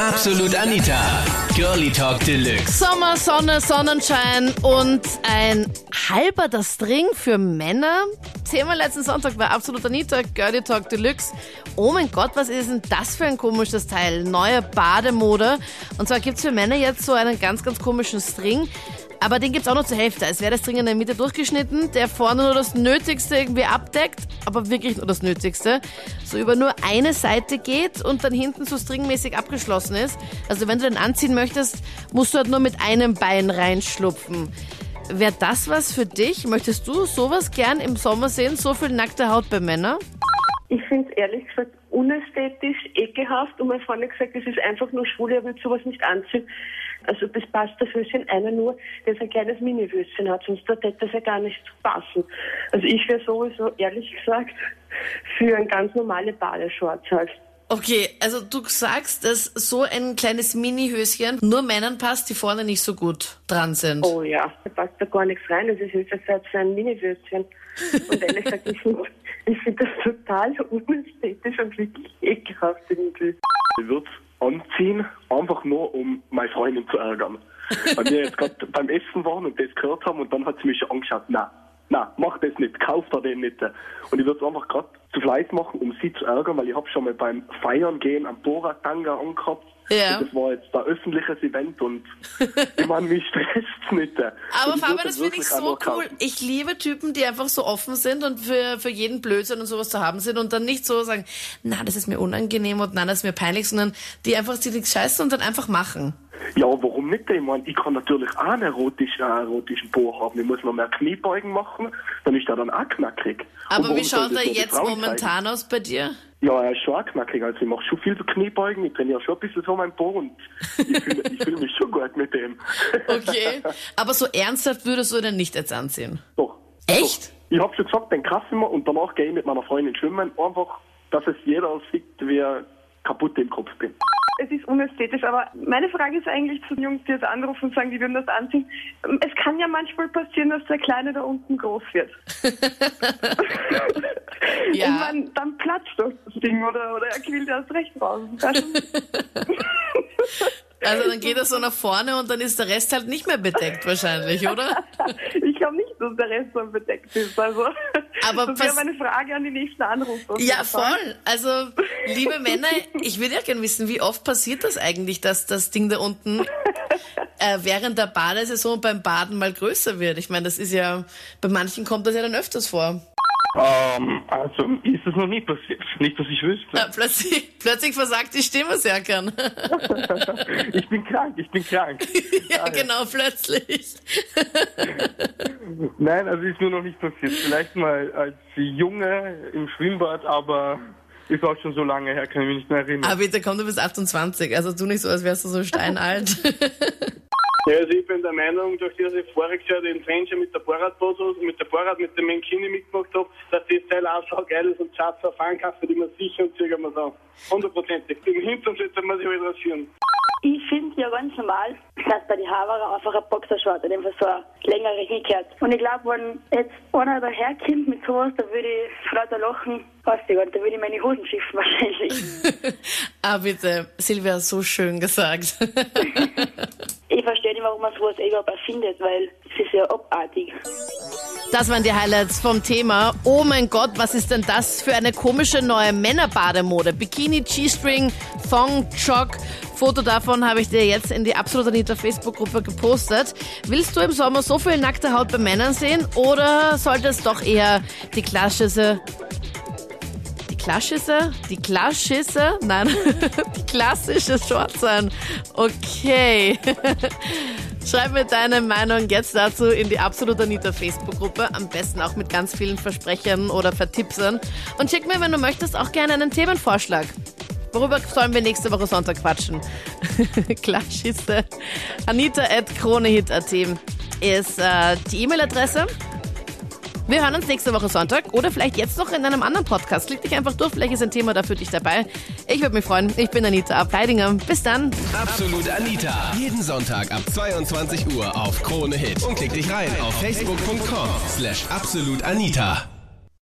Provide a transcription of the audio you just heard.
Absolut Anita. Girlie Talk Deluxe. Sommer, Sonne, Sonnenschein und ein halber String für Männer. Thema letzten Sonntag war Absolut Anita, Girlie Talk Deluxe. Oh mein Gott, was ist denn das für ein komisches Teil? Neue Bademode. Und zwar gibt's für Männer jetzt so einen ganz, ganz komischen String. Aber den gibt's auch noch zur Hälfte. Es wäre das String in der Mitte durchgeschnitten, der vorne nur das Nötigste irgendwie abdeckt, aber wirklich nur das Nötigste. So über nur eine Seite geht und dann hinten so stringmäßig abgeschlossen ist. Also wenn du den anziehen möchtest, musst du halt nur mit einem Bein reinschlupfen. Wäre das was für dich? Möchtest du sowas gern im Sommer sehen? So viel nackte Haut bei Männern? Ich finde es ehrlich gesagt unästhetisch, ekelhaft und meine Freundin hat gesagt, das ist einfach nur schwul, er will sowas nicht anziehen. Also das passt das Höschen einer nur, der so ein kleines Mini-Höschen hat, sonst hätte das ja gar nicht passen. Also ich wäre sowieso, ehrlich gesagt, für ein ganz normale Badeshorts halt. Okay, also du sagst, dass so ein kleines Mini-Höschen nur Männern passt, die vorne nicht so gut dran sind. Oh ja, da passt da gar nichts rein, das ist höchstens für ein Mini-Höschen. Und ehrlich gesagt, ich finde ich find das total unästhetisch und wirklich ekelhaft irgendwie. Ich würde anziehen, einfach nur, um meine Freundin zu ärgern. Weil wir jetzt gerade beim Essen waren und das gehört haben und dann hat sie mich schon angeschaut, na, na, mach das nicht, kauf da den nicht. Und ich würde es einfach gerade zu Fleiß machen, um sie zu ärgern, weil ich habe schon mal beim Feiern gehen am Bora-Tanga angehabt. Ja. Und das war jetzt ein öffentliches Event und ich meine, mich stresst nicht. Aber Fabian, das finde ich so cool. Ich liebe Typen, die einfach so offen sind und für, für jeden Blödsinn und sowas zu haben sind und dann nicht so sagen, na, das ist mir unangenehm und na, das ist mir peinlich, sondern die einfach sich nichts scheißen und dann einfach machen. Ja, warum nicht? Ich meine, ich kann natürlich auch einen erotischen, einen erotischen Po haben. Ich muss noch mehr Kniebeugen machen, dann ist er dann auch knackig. Aber wie schaut er jetzt Frauen zeigen? momentan aus bei dir? Ja, er ist schon auch knackig. Also ich mache schon viel Kniebeugen, ich trainiere schon ein bisschen so mein Po und ich fühle ich fühl mich schon gut mit dem. Okay. Aber so ernsthaft würdest du den nicht jetzt anziehen? Doch. Echt? Doch. Ich habe schon gesagt, den kaufe ich mir und danach gehe ich mit meiner Freundin schwimmen. Einfach, dass es jeder sieht, wie ich kaputt im Kopf bin. Es ist unästhetisch, aber meine Frage ist eigentlich zu den Jungs, die jetzt anrufen und sagen, die würden das anziehen. Es kann ja manchmal passieren, dass der Kleine da unten groß wird. Ja. Ich meine, dann platzt doch das Ding oder, oder er quillt erst recht raus. Also dann geht er so nach vorne und dann ist der Rest halt nicht mehr bedeckt wahrscheinlich, oder? ich glaube dass der Rest dann bedeckt ist. Also, Aber das wäre meine Frage an die nächsten Anrufer. Ja, voll. Also, liebe Männer, ich würde ja gerne wissen, wie oft passiert das eigentlich, dass das Ding da unten äh, während der Badesaison beim Baden mal größer wird? Ich meine, das ist ja, bei manchen kommt das ja dann öfters vor. Ähm, also ist das noch nie passiert. Nicht, dass ich wüsste. Äh, plötzlich, plötzlich versagt die Stimme, Serkan. Ich bin krank, ich bin krank. ja, genau, plötzlich. Nein, also ist mir noch nicht passiert. Vielleicht mal als Junge im Schwimmbad, aber ist auch schon so lange her, kann ich mich nicht mehr erinnern. Aber bitte komm, du bist 28, also tu nicht so, als wärst du so steinalt. Ja, also ich bin der Meinung, durch das ich voriges Jahr den Adventure mit der Bohrradbose, mit der Bohrrad, mit dem Menkini mitgemacht habe, dass das Teil auch so geil ist und Schatz auf Ankasse, die man sicher und zögern wir da. Hundertprozentig. Im Hintergrund muss ich halt rasieren. Ich finde ja ganz normal, dass bei den Haverer einfach ein Boxershort, in dem Fall so eine längere hingehört. Und ich glaube, wenn jetzt einer daherkommt mit sowas, da würde ich vor lauter Lachen aussteigen und da würde ich meine Hosen schiffen wahrscheinlich. ah, bitte, Silvia, so schön gesagt. ich verstehe nicht, warum man sowas überhaupt erfindet, weil es ist ja abartig. Das waren die Highlights vom Thema. Oh mein Gott, was ist denn das für eine komische neue Männerbademode? Bikini, G-String, Thong, Jog. Foto davon habe ich dir jetzt in die Absolut Anita Facebook-Gruppe gepostet. Willst du im Sommer so viel nackte Haut bei Männern sehen oder sollte es doch eher die klassische die klassische, die klassische, nein, die klassische Short sein. Okay. Schreib mir deine Meinung jetzt dazu in die Absolut Anita Facebook-Gruppe. Am besten auch mit ganz vielen Versprechern oder Vertippsern. Und schick mir, wenn du möchtest, auch gerne einen Themenvorschlag. Worüber sollen wir nächste Woche Sonntag quatschen? Klar, schisse. Anita at kronehit.at ist äh, die E-Mail-Adresse. Wir hören uns nächste Woche Sonntag oder vielleicht jetzt noch in einem anderen Podcast. Klick dich einfach durch, vielleicht ist ein Thema da für dich dabei. Ich würde mich freuen. Ich bin Anita Ableidinger. Bis dann. Absolut Anita. Jeden Sonntag ab 22 Uhr auf Krone Hit. Und klick dich rein auf facebook.com slash absolutanita.